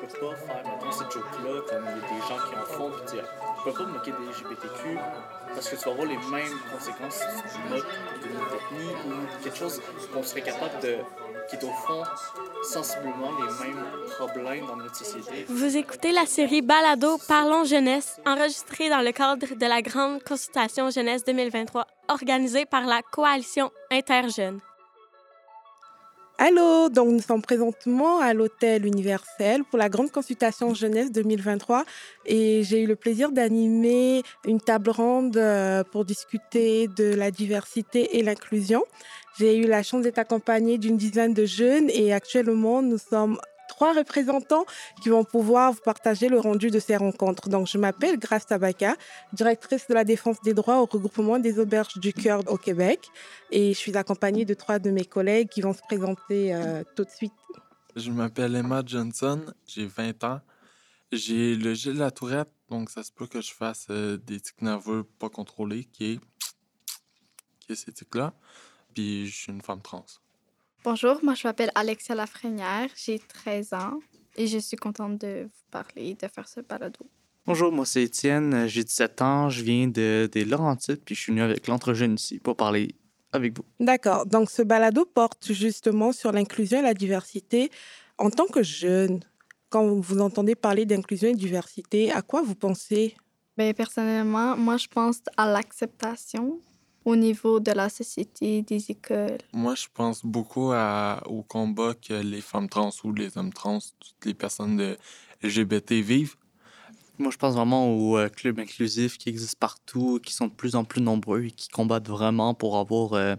peux pas faire maintenant cette joke-là comme des gens qui en font, puis dire tu peux pas te moquer des LGBTQ parce que tu vas avoir les mêmes conséquences si tu moques d'une ethnie ou quelque chose qu'on serait capable de. qui est au fond sensiblement les mêmes problèmes dans notre société. Vous écoutez la série Balado Parlons Jeunesse, enregistrée dans le cadre de la Grande Consultation Jeunesse 2023, organisée par la Coalition Interjeunes. Allô, donc nous sommes présentement à l'Hôtel Universel pour la grande consultation jeunesse 2023 et j'ai eu le plaisir d'animer une table ronde euh, pour discuter de la diversité et l'inclusion. J'ai eu la chance d'être accompagnée d'une dizaine de jeunes et actuellement nous sommes trois représentants qui vont pouvoir vous partager le rendu de ces rencontres. Donc, je m'appelle Grace Tabaka, directrice de la défense des droits au regroupement des auberges du cœur au Québec. Et je suis accompagnée de trois de mes collègues qui vont se présenter euh, tout de suite. Je m'appelle Emma Johnson, j'ai 20 ans. J'ai le gel de la tourette, donc ça se peut que je fasse euh, des tics nerveux pas contrôlés, qui est, qui est ces tics-là. Puis je suis une femme trans. Bonjour, moi je m'appelle Alexia Lafrenière, j'ai 13 ans et je suis contente de vous parler, de faire ce balado. Bonjour, moi c'est Étienne, j'ai 17 ans, je viens de, des Laurentides, puis je suis venu avec l'Entre-Jeunes ici pour parler avec vous. D'accord, donc ce balado porte justement sur l'inclusion et la diversité. En tant que jeune, quand vous entendez parler d'inclusion et diversité, à quoi vous pensez? Bien, personnellement, moi je pense à l'acceptation au niveau de la société, des écoles? Moi, je pense beaucoup à, au combat que les femmes trans ou les hommes trans, toutes les personnes de LGBT vivent. Moi, je pense vraiment aux euh, clubs inclusifs qui existent partout, qui sont de plus en plus nombreux et qui combattent vraiment pour avoir euh,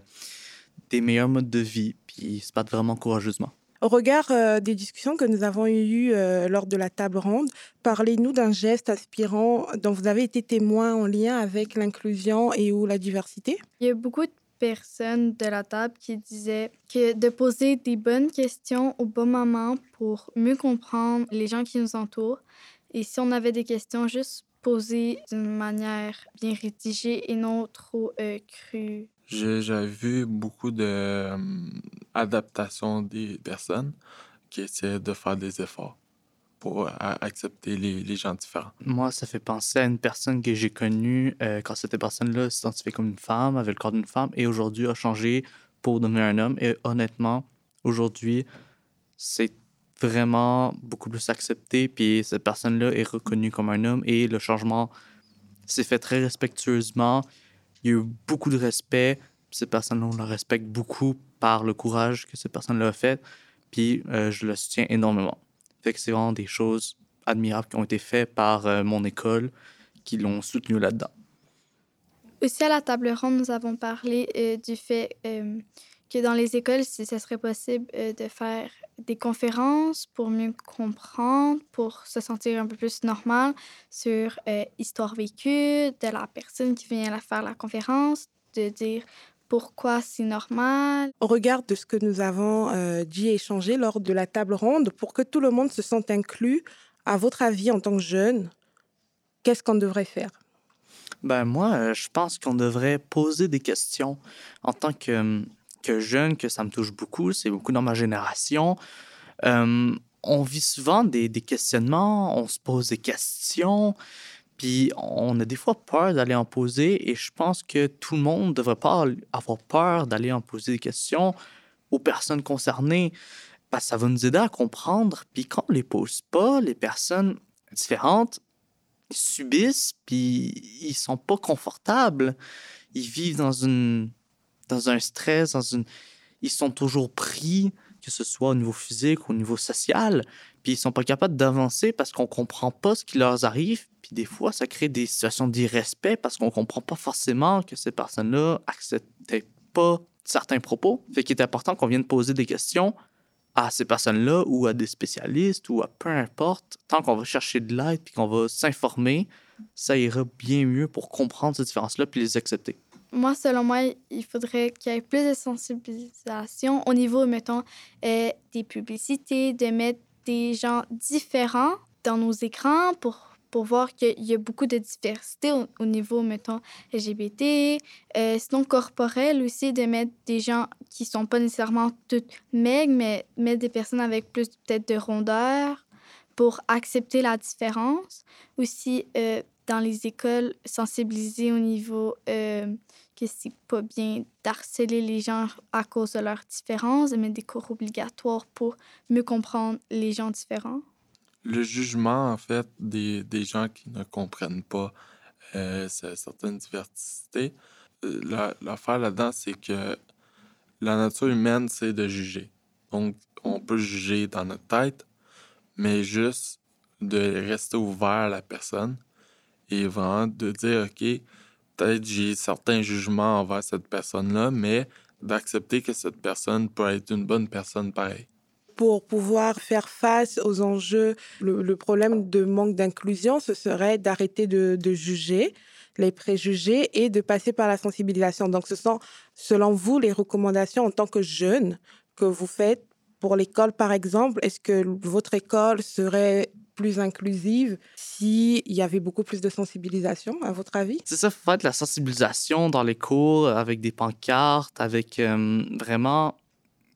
des meilleurs modes de vie, puis se battent vraiment courageusement. Au regard euh, des discussions que nous avons eues euh, lors de la table ronde, parlez-nous d'un geste inspirant dont vous avez été témoin en lien avec l'inclusion et ou la diversité? Il y a beaucoup de personnes de la table qui disaient que de poser des bonnes questions au bon moment pour mieux comprendre les gens qui nous entourent. Et si on avait des questions, juste poser d'une manière bien rédigée et non trop euh, crue. J'ai vu beaucoup d'adaptation des personnes qui essaient de faire des efforts pour accepter les, les, gens différents. Moi, ça fait penser à une personne que j'ai connue euh, quand cette personne-là s'identifiait comme une femme, avait le corps d'une femme, et aujourd'hui a changé pour devenir un homme. Et honnêtement, aujourd'hui, c'est vraiment beaucoup plus accepté, puis cette personne-là est reconnue comme un homme, et le changement s'est fait très respectueusement il y a eu beaucoup de respect. Ces personnes-là, on le respecte beaucoup par le courage que ces personnes-là ont fait. Puis euh, je le soutiens énormément. C'est vraiment des choses admirables qui ont été faites par euh, mon école qui l'ont soutenu là-dedans. Aussi, à la table ronde, nous avons parlé euh, du fait que dans les écoles, si ce serait possible de faire des conférences pour mieux comprendre, pour se sentir un peu plus normal sur euh, histoire vécue de la personne qui vient faire la conférence, de dire pourquoi c'est normal. Au regard de ce que nous avons euh, dit et échangé lors de la table ronde, pour que tout le monde se sente inclus, à votre avis, en tant que jeune, qu'est-ce qu'on devrait faire? Ben moi, euh, je pense qu'on devrait poser des questions en tant que hum, que jeune, que ça me touche beaucoup, c'est beaucoup dans ma génération. Euh, on vit souvent des, des, questionnements, on se pose des questions, puis on a des fois peur d'aller en poser, et je pense que tout le monde ne devrait pas avoir peur d'aller en poser des questions aux personnes concernées, parce que ça va nous aider à comprendre, puis quand on ne les pose pas, les personnes différentes subissent, puis ils sont pas confortables, ils vivent dans une dans un stress, ils sont toujours pris, que ce soit au niveau physique ou au niveau social, puis ils sont pas capables d'avancer parce qu'on comprend pas ce qui leur arrive, puis des fois, ça crée des situations d'irrespect parce qu'on comprend pas forcément que ces personnes-là acceptaient pas certains propos. Fait qu'il est important qu'on vienne poser des questions à ces personnes-là ou à des spécialistes ou à peu importe, tant qu'on va chercher de l'aide puis qu'on va s'informer, ça ira bien mieux pour comprendre ces différences-là puis les accepter moi, selon moi, il faudrait qu'il y ait plus de sensibilisation au niveau, mettons, euh, des publicités, de mettre des gens différents dans nos écrans pour, pour voir qu'il y a beaucoup de diversité au, niveau, mettons, LGBT. Euh, sinon, corporel aussi, de mettre des gens qui sont pas nécessairement toutes maigres, mais mettre des personnes avec plus peut-être de rondeur pour accepter la différence. Aussi, euh, dans les écoles, sensibiliser au niveau euh, que c'est pas bien d'harceler les gens à cause de leurs différences, mettre des cours obligatoires pour mieux comprendre les gens différents? Le jugement, en fait, des, des gens qui ne comprennent pas euh, certaines diversités, euh, l'affaire là-dedans, c'est que la nature humaine, c'est de juger. Donc, on peut juger dans notre tête, mais juste de rester ouvert à la personne et vraiment de dire, OK, peut-être j'ai certains jugements envers cette personne-là, mais d'accepter que cette personne peut être une bonne personne pareil. Pour pouvoir faire face aux enjeux, le, problème de manque d'inclusion, ce serait d'arrêter de, de, juger les préjugés et de passer par la sensibilisation. Donc, ce sont, selon vous, les recommandations en tant que jeune que vous faites pour l'école, par exemple. Est-ce que votre école serait plus inclusive s'il y avait beaucoup plus de sensibilisation, à votre avis? C'est ça, faut faire de la sensibilisation dans les cours avec des pancartes, avec euh, vraiment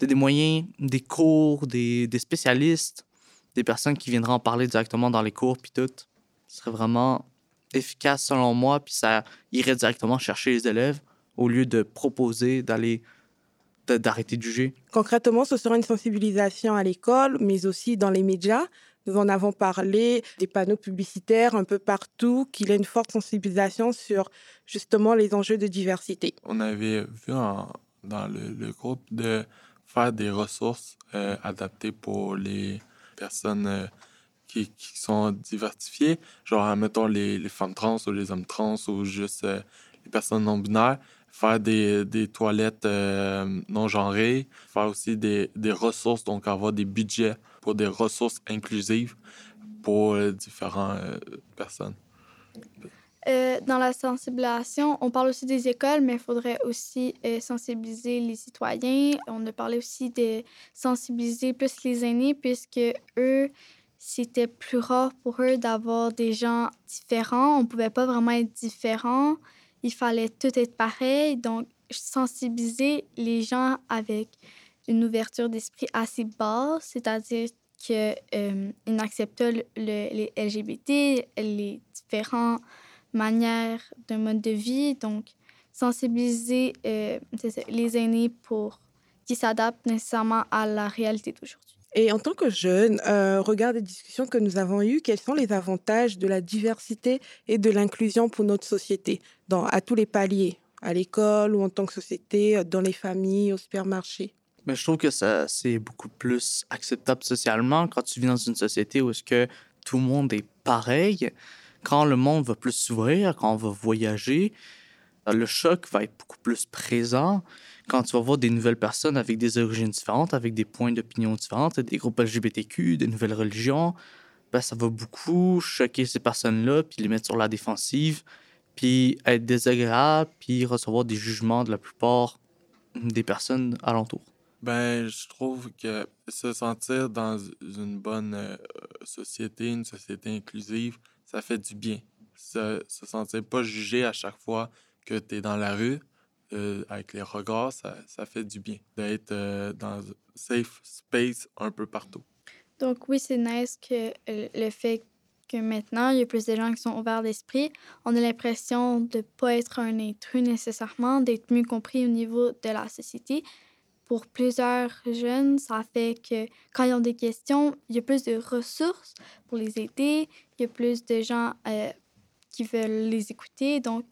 des moyens, des cours, des, des, spécialistes, des personnes qui viendraient en parler directement dans les cours, puis tout. Ce serait vraiment efficace selon moi, puis ça irait directement chercher les élèves au lieu de proposer d'aller d'arrêter de juger? Concrètement, ce sera une sensibilisation à l'école, mais aussi dans les médias, nous en avons parlé, des panneaux publicitaires un peu partout, qu'il y ait une forte sensibilisation sur justement les enjeux de diversité. On avait vu dans le, groupe de faire des ressources euh, adaptées pour les personnes euh, qui, qui, sont diversifiées, genre, mettons, les, les, femmes trans ou les hommes trans ou juste euh, les personnes non binaires faire des, des toilettes non genrées, faire aussi des, des ressources, donc avoir des budgets pour des ressources inclusives pour euh, différentes euh, personnes. Euh, dans la sensibilisation, on parle aussi des écoles, mais il faudrait aussi sensibiliser les citoyens. On a parlé aussi de sensibiliser plus les aînés, puisque eux, c'était plus rare pour eux d'avoir des gens différents. On ne pouvait pas vraiment être différents. Il fallait tout être pareil. Donc, sensibiliser les gens avec une ouverture d'esprit assez basse, c'est-à-dire qu'ils euh, n'acceptent pas les LGBT, les différentes manières de mode de vie. Donc, sensibiliser euh, les aînés pour qu'ils s'adaptent nécessairement à la réalité d'aujourd'hui. Et en tant que jeune, euh, regarde les discussions que nous avons eues, quels sont les avantages de la diversité et de l'inclusion pour notre société, à tous les paliers, à l'école ou en tant que société, dans les familles, au supermarché? Mais je trouve que ça, c'est beaucoup plus acceptable socialement quand tu vis dans une société où est-ce que tout le monde est pareil. Quand le monde va plus s'ouvrir, quand on va voyager, le choc va être beaucoup plus présent. Quand tu vas voir des nouvelles personnes avec des origines différentes, avec des points d'opinion différents, des groupes LGBTQ, des nouvelles religions, ben, ça va beaucoup choquer ces personnes-là, puis les mettre sur la défensive, puis être désagréable, puis recevoir des jugements de la plupart des personnes alentour. Ben, je trouve que se sentir dans une bonne euh, société, une société inclusive, ça fait du bien. Se, se sentir pas jugé à chaque fois que tu es dans la rue, euh, avec les regards, ça, fait du bien d'être euh, dans safe space un peu partout. Donc oui, c'est nice que le fait que maintenant, il y a plus de gens qui sont ouverts d'esprit. On a l'impression de ne pas être un intrus nécessairement, d'être mieux compris au niveau de la société pour plusieurs jeunes, ça fait que quand ils ont des questions, il y a plus de ressources pour les aider, il y a plus de gens euh, qui veulent les écouter. Donc,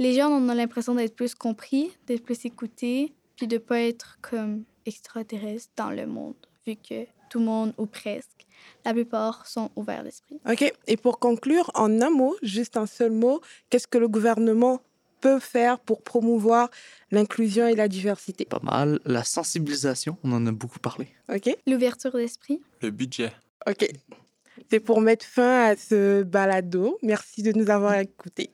les jeunes, on a l'impression d'être plus compris, d'être plus écoutés, puis de ne pas être comme extraterrestres dans le monde, vu que tout le monde, ou presque, la plupart sont ouverts d'esprit. OK. Et pour conclure, en un mot, juste un seul mot, qu'est-ce que le gouvernement peut faire pour promouvoir l'inclusion et la diversité? Pas mal. La sensibilisation, on en a beaucoup parlé. OK. L'ouverture d'esprit. Le budget. OK. C'est pour mettre fin à ce balado. Merci de nous avoir écoutés.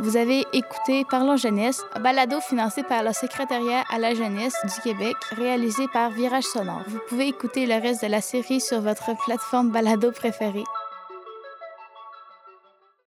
Vous avez écouté Parlons Jeunesse, un balado financé par le Secrétariat à la jeunesse du Québec, réalisé par Virage Sonore. Vous pouvez écouter le reste de la série sur votre plateforme balado préférée.